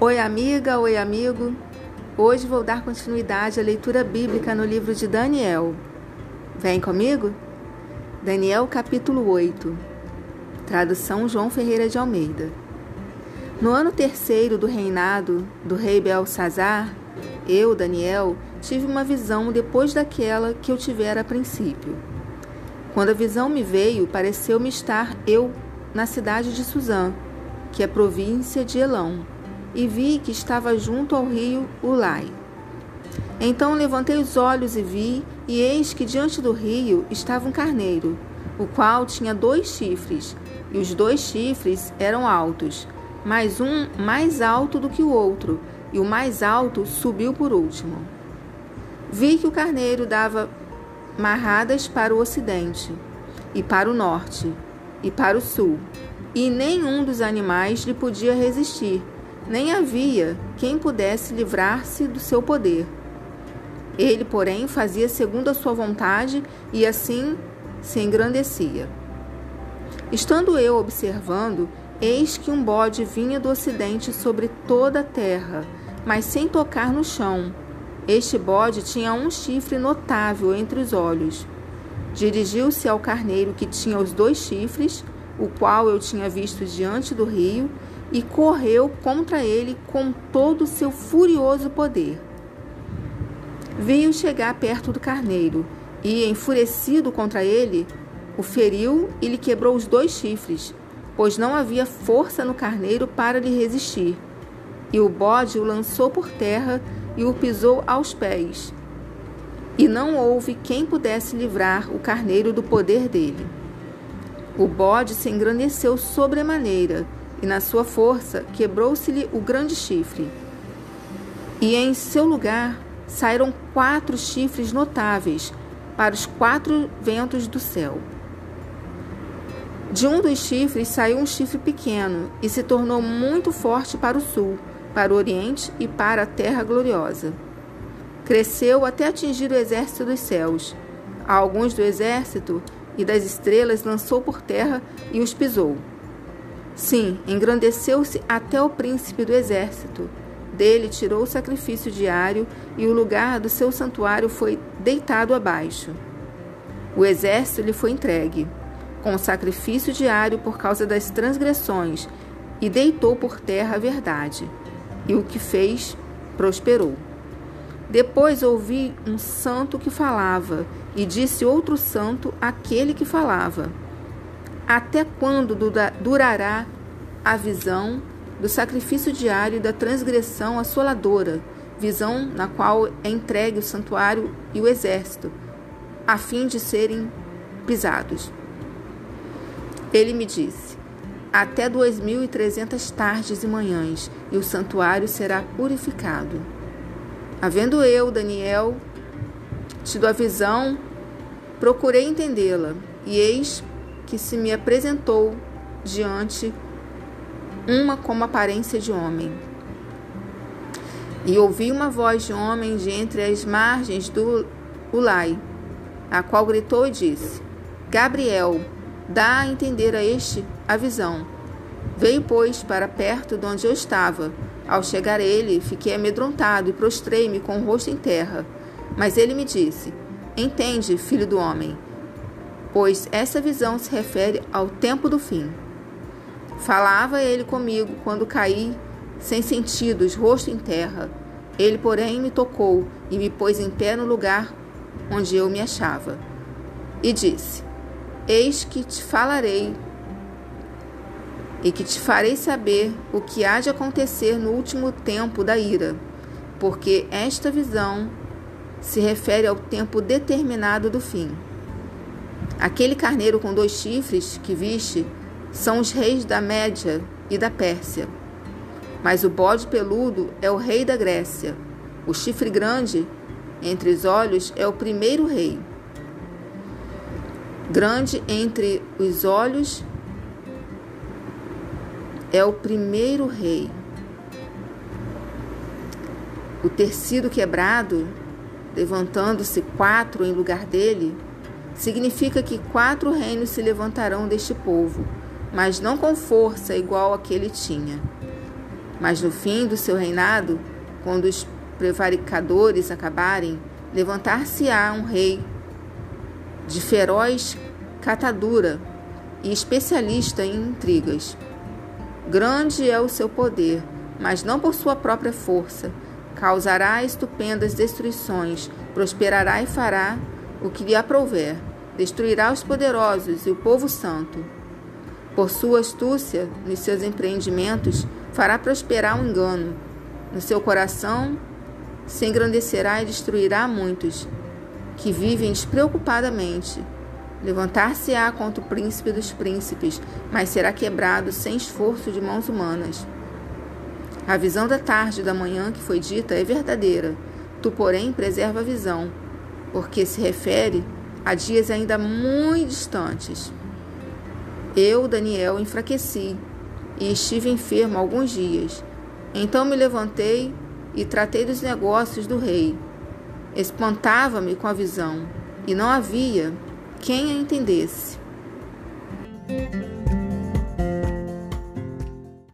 Oi, amiga, oi, amigo. Hoje vou dar continuidade à leitura bíblica no livro de Daniel. Vem comigo? Daniel, capítulo 8. Tradução João Ferreira de Almeida. No ano terceiro do reinado do rei Belsazar, eu, Daniel, tive uma visão depois daquela que eu tivera a princípio. Quando a visão me veio, pareceu-me estar eu na cidade de Suzã, que é província de Elão e vi que estava junto ao rio Ulai. Então levantei os olhos e vi, e eis que diante do rio estava um carneiro, o qual tinha dois chifres, e os dois chifres eram altos, mas um mais alto do que o outro, e o mais alto subiu por último. Vi que o carneiro dava marradas para o ocidente, e para o norte, e para o sul, e nenhum dos animais lhe podia resistir nem havia quem pudesse livrar-se do seu poder. Ele, porém, fazia segundo a sua vontade e assim se engrandecia. Estando eu observando, eis que um bode vinha do ocidente sobre toda a terra, mas sem tocar no chão. Este bode tinha um chifre notável entre os olhos. Dirigiu-se ao carneiro que tinha os dois chifres, o qual eu tinha visto diante do rio, e correu contra ele com todo o seu furioso poder. Veio chegar perto do carneiro e, enfurecido contra ele, o feriu e lhe quebrou os dois chifres, pois não havia força no carneiro para lhe resistir. E o bode o lançou por terra e o pisou aos pés. E não houve quem pudesse livrar o carneiro do poder dele. O bode se engrandeceu sobremaneira e na sua força quebrou-se-lhe o grande chifre. E em seu lugar saíram quatro chifres notáveis para os quatro ventos do céu. De um dos chifres saiu um chifre pequeno e se tornou muito forte para o sul, para o oriente e para a terra gloriosa. Cresceu até atingir o exército dos céus. A alguns do exército e das estrelas lançou por terra e os pisou. Sim, engrandeceu-se até o príncipe do exército. Dele tirou o sacrifício diário e o lugar do seu santuário foi deitado abaixo. O exército lhe foi entregue, com o sacrifício diário por causa das transgressões, e deitou por terra a verdade. E o que fez prosperou. Depois ouvi um santo que falava, e disse outro santo àquele que falava até quando durará a visão do sacrifício diário e da transgressão assoladora, visão na qual é entregue o santuário e o exército, a fim de serem pisados? Ele me disse: Até duas mil e trezentas tardes e manhãs, e o santuário será purificado. Havendo eu, Daniel, tido a visão, procurei entendê-la, e eis que se me apresentou diante uma como aparência de homem. E ouvi uma voz de homem de entre as margens do Ulai, a qual gritou e disse: Gabriel, dá a entender a este a visão. Veio, pois, para perto de onde eu estava. Ao chegar ele, fiquei amedrontado e prostrei-me com o rosto em terra. Mas ele me disse: Entende, filho do homem pois essa visão se refere ao tempo do fim. Falava ele comigo quando caí sem sentidos, rosto em terra. Ele, porém, me tocou e me pôs em pé no lugar onde eu me achava. E disse: Eis que te falarei e que te farei saber o que há de acontecer no último tempo da ira, porque esta visão se refere ao tempo determinado do fim. Aquele carneiro com dois chifres que viste são os reis da Média e da Pérsia. Mas o bode peludo é o rei da Grécia. O chifre grande entre os olhos é o primeiro rei. Grande entre os olhos é o primeiro rei. O tecido quebrado, levantando-se quatro em lugar dele, significa que quatro reinos se levantarão deste povo, mas não com força igual a que ele tinha. Mas no fim do seu reinado, quando os prevaricadores acabarem, levantar-se-á um rei de feroz catadura e especialista em intrigas. Grande é o seu poder, mas não por sua própria força. Causará estupendas destruições, prosperará e fará o que lhe aprouver. Destruirá os poderosos e o povo santo. Por sua astúcia nos seus empreendimentos, fará prosperar o um engano. No seu coração se engrandecerá e destruirá muitos que vivem despreocupadamente. Levantar-se-á contra o príncipe dos príncipes, mas será quebrado sem esforço de mãos humanas. A visão da tarde e da manhã que foi dita é verdadeira. Tu, porém, preserva a visão, porque se refere a dias ainda muito distantes. Eu, Daniel, enfraqueci e estive enfermo alguns dias. Então me levantei e tratei dos negócios do rei. Espantava-me com a visão, e não havia quem a entendesse.